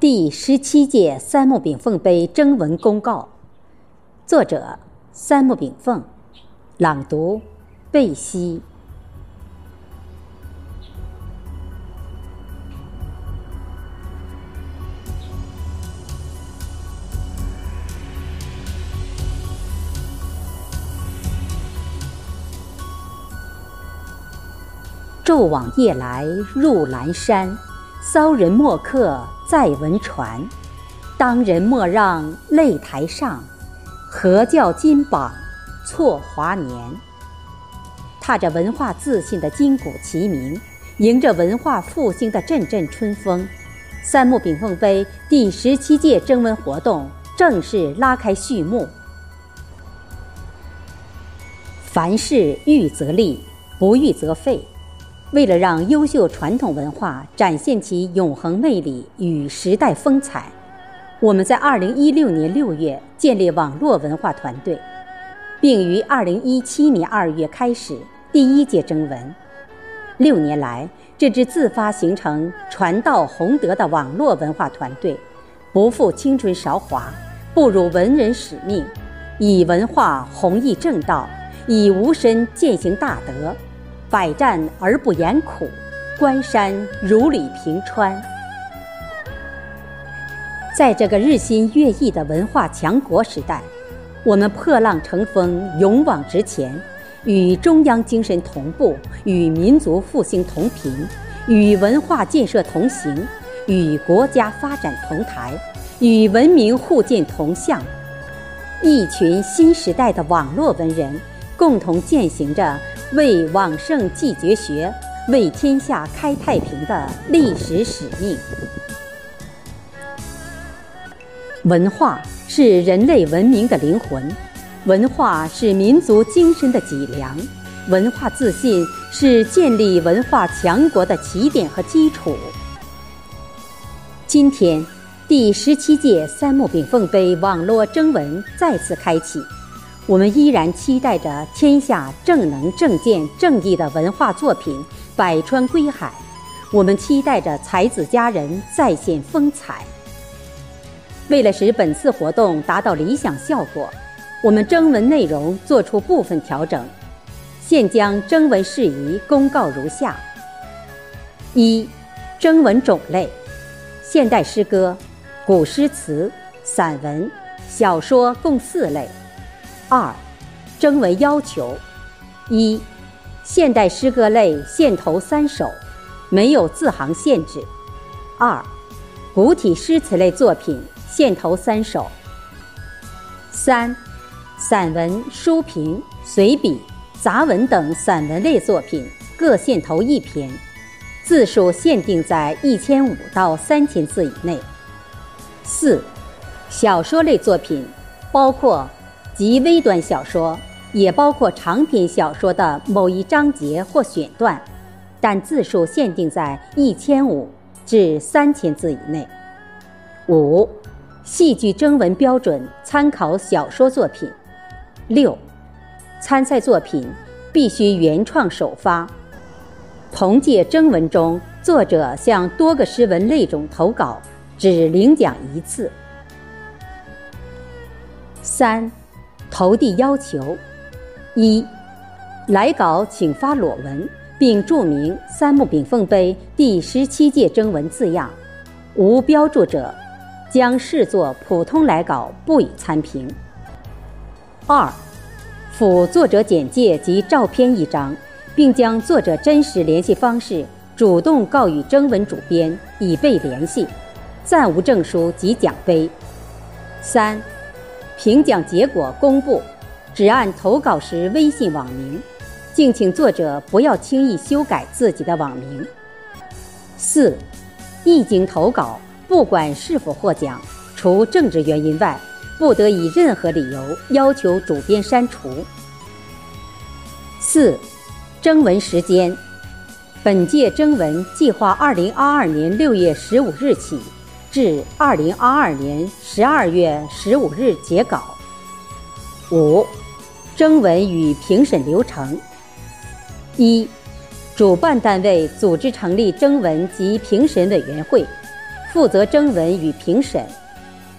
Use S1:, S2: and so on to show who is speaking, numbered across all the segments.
S1: 第十七届三木炳凤杯征文公告，作者三木炳凤，朗读贝西。昼往夜来入阑山，骚人墨客在文传。当仁莫让擂台上，何教金榜错华年。踏着文化自信的金鼓齐鸣，迎着文化复兴的阵阵春风，三木炳凤杯第十七届征文活动正式拉开序幕。凡事预则立，不预则废。为了让优秀传统文化展现其永恒魅力与时代风采，我们在2016年6月建立网络文化团队，并于2017年2月开始第一届征文。六年来，这支自发形成、传道弘德的网络文化团队，不负青春韶华，不辱文人使命，以文化弘毅正道，以无身践行大德。百战而不言苦，关山如履平川。在这个日新月异的文化强国时代，我们破浪乘风，勇往直前，与中央精神同步，与民族复兴同频，与文化建设同行，与国家发展同台，与文明互鉴同向。一群新时代的网络文人，共同践行着。为往圣继绝学，为天下开太平的历史使命。文化是人类文明的灵魂，文化是民族精神的脊梁，文化自信是建立文化强国的起点和基础。今天，第十七届三木炳凤杯网络征文再次开启。我们依然期待着天下正能正见正义的文化作品百川归海，我们期待着才子佳人再现风采。为了使本次活动达到理想效果，我们征文内容做出部分调整，现将征文事宜公告如下：一、征文种类：现代诗歌、古诗词、散文、小说共四类。二，征文要求：一，现代诗歌类限投三首，没有字行限制；二，古体诗词类作品限投三首；三，散文、书评、随笔、杂文等散文类作品各限投一篇，字数限定在一千五到三千字以内；四，小说类作品包括。及微短小说，也包括长篇小说的某一章节或选段，但字数限定在一千五至三千字以内。五、戏剧征文标准参考小说作品。六、参赛作品必须原创首发。同届征文中，作者向多个诗文类种投稿，只领奖一次。三。投递要求：一、来稿请发裸文，并注明“三木炳凤杯第十七届征文”字样，无标注者将视作普通来稿，不予参评。二、附作者简介及照片一张，并将作者真实联系方式主动告与征文主编，以备联系，暂无证书及奖杯。三。评奖结果公布，只按投稿时微信网名，敬请作者不要轻易修改自己的网名。四，一经投稿，不管是否获奖，除政治原因外，不得以任何理由要求主编删除。四，征文时间，本届征文计划二零二二年六月十五日起。至二零二二年十二月十五日截稿。五、征文与评审流程：一、主办单位组织成立征文及评审委员会，负责征文与评审。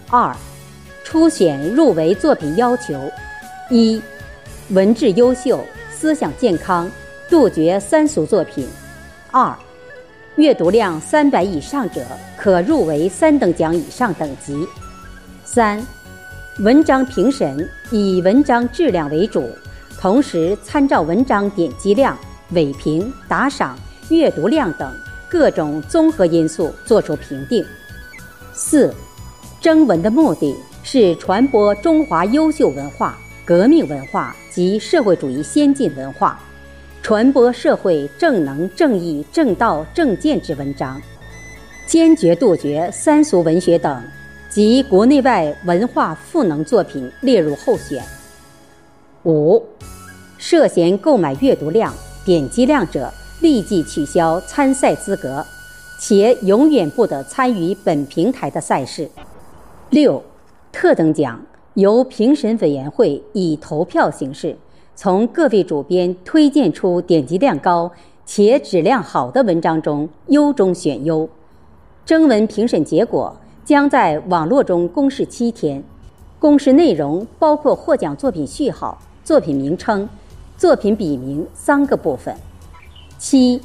S1: 二、初选入围作品要求：一、文质优秀、思想健康，杜绝三俗作品；二、阅读量三百以上者可入围三等奖以上等级；三、文章评审以文章质量为主，同时参照文章点击量、尾评、打赏、阅读量等各种综合因素作出评定。四、征文的目的是传播中华优秀文化、革命文化及社会主义先进文化。传播社会正能、正义、正道、正见之文章，坚决杜绝三俗文学等及国内外文化赋能作品列入候选。五、涉嫌购买阅读量、点击量者，立即取消参赛资格，且永远不得参与本平台的赛事。六、特等奖由评审委员会以投票形式。从各位主编推荐出点击量高且质量好的文章中优中选优，征文评审结果将在网络中公示七天，公示内容包括获奖作品序号、作品名称、作品笔名三个部分。七，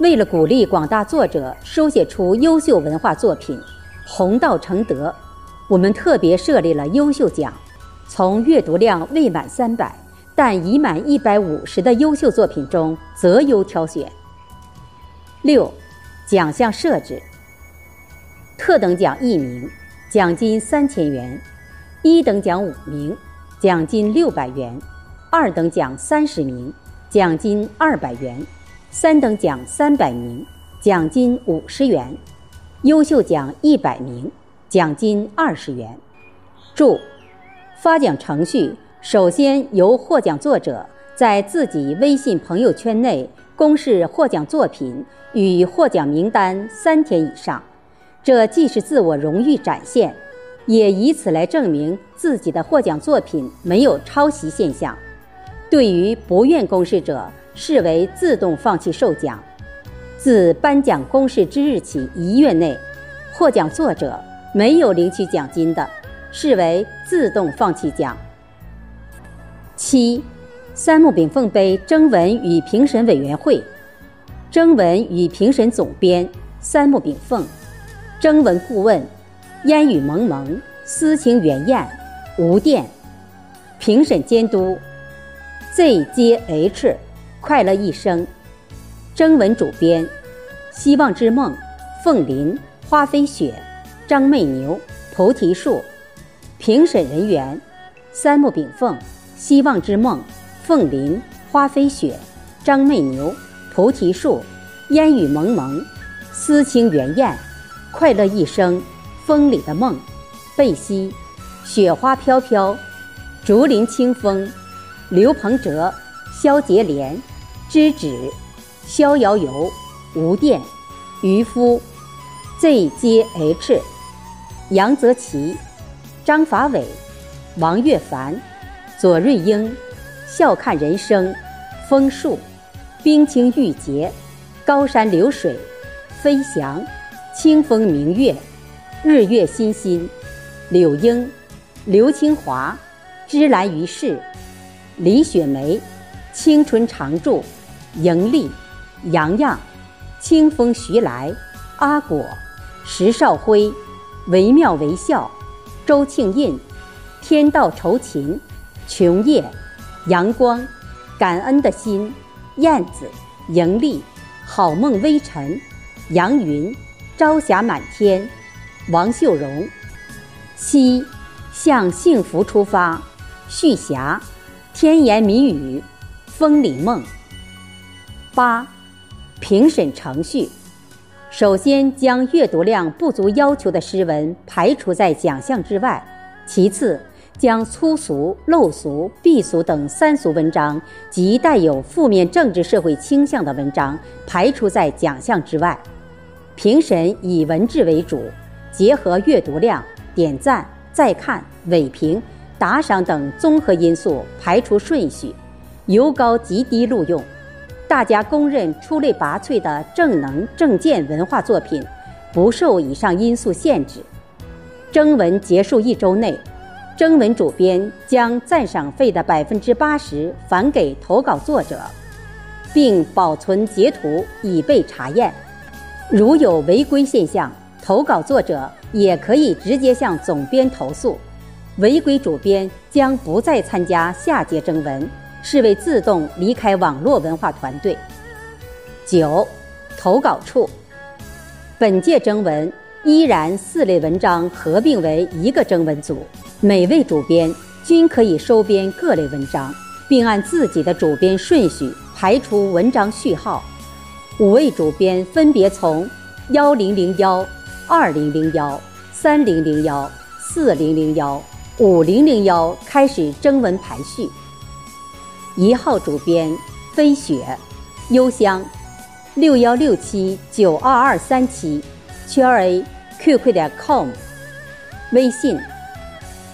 S1: 为了鼓励广大作者书写出优秀文化作品，弘道成德，我们特别设立了优秀奖，从阅读量未满三百。但已满一百五十的优秀作品中择优挑选。六，奖项设置：特等奖一名，奖金三千元；一等奖五名，奖金六百元；二等奖三十名，奖金二百元；三等奖三百名，奖金五十元；优秀奖一百名，奖金二十元。注：发奖程序。首先，由获奖作者在自己微信朋友圈内公示获奖作品与获奖名单三天以上，这既是自我荣誉展现，也以此来证明自己的获奖作品没有抄袭现象。对于不愿公示者，视为自动放弃受奖。自颁奖公示之日起一月内，获奖作者没有领取奖金的，视为自动放弃奖。七，三木炳凤杯征文与评审委员会，征文与评审总编三木炳凤，征文顾问烟雨蒙蒙、诗情圆艳、吴电，评审监督 ZJH 快乐一生，征文主编希望之梦凤林花飞雪张媚牛菩提树，评审人员三木炳凤。希望之梦，凤林花飞雪，张媚牛，菩提树，烟雨蒙蒙，思清圆艳，快乐一生，风里的梦，贝西，雪花飘飘，竹林清风，刘鹏哲，肖杰莲，知止，逍遥游，吴电，渔夫，ZJH，杨泽奇，张法伟，王岳凡。左瑞英，笑看人生，枫树，冰清玉洁，高山流水，飞翔，清风明月，日月欣欣，柳英，刘清华，芝兰于世，李雪梅，青春常驻，盈利，洋洋，清风徐来，阿果，石少辉，惟妙惟肖，周庆印，天道酬勤。琼叶，阳光，感恩的心，燕子，盈利，好梦微尘，杨云，朝霞满天，王秀荣，七，向幸福出发，旭霞，天言谜语，风里梦。八，评审程序，首先将阅读量不足要求的诗文排除在奖项之外，其次。将粗俗、陋俗、鄙俗等三俗文章及带有负面政治社会倾向的文章排除在奖项之外。评审以文质为主，结合阅读量、点赞、再看、尾评、打赏等综合因素排除顺序，由高及低录用。大家公认出类拔萃的正能正见文化作品，不受以上因素限制。征文结束一周内，征文主编将赞赏费的百分之八十返给投稿作者，并保存截图以备查验。如有违规现象，投稿作者也可以直接向总编投诉。违规主编将不再参加下届征文，视为自动离开网络文化团队。九，投稿处。本届征文依然四类文章合并为一个征文组，每位主编均可以收编各类文章，并按自己的主编顺序排除文章序号。五位主编分别从幺零零幺、二零零幺、三零零幺、四零零幺。五零零幺开始征文排序。一号主编飞雪，邮箱六幺六七九二二三七，圈 A QQ 点 com，微信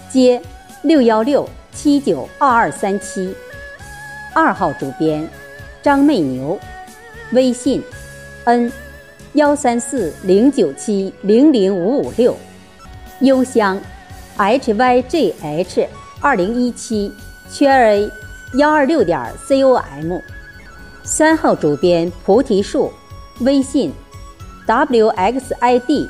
S1: 接六幺六七九二二三七。二号主编张媚牛，微信 n 幺三四零九七零零五五六，邮箱。hyjh 二零一七圈 A 幺二六点 com，三号主编菩提树，微信 wxid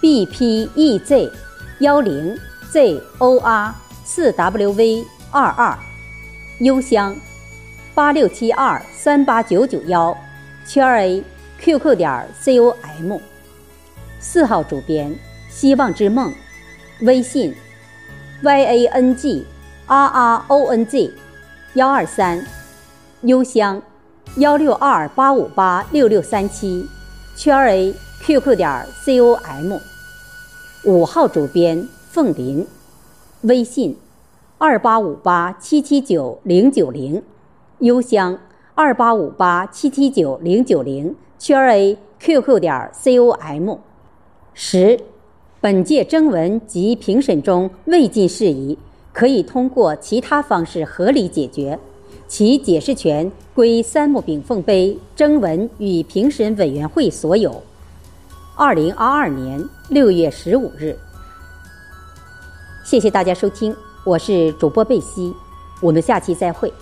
S1: bpez 幺零 zor 四 wv 二二，邮箱八六七二三八九九幺圈 A qq 点 com，四号主编希望之梦。微信，y a n g r r o n z，幺二三，邮箱，幺六二八五八六六三七，圈 A QQ 点 com。五号主编凤林，微信，二八五八七七九零九零，邮箱，二八五八七七九零九零，圈 A QQ 点 com。十。本届征文及评审中未尽事宜，可以通过其他方式合理解决，其解释权归三木炳凤杯征文与评审委员会所有。二零二二年六月十五日。谢谢大家收听，我是主播贝西，我们下期再会。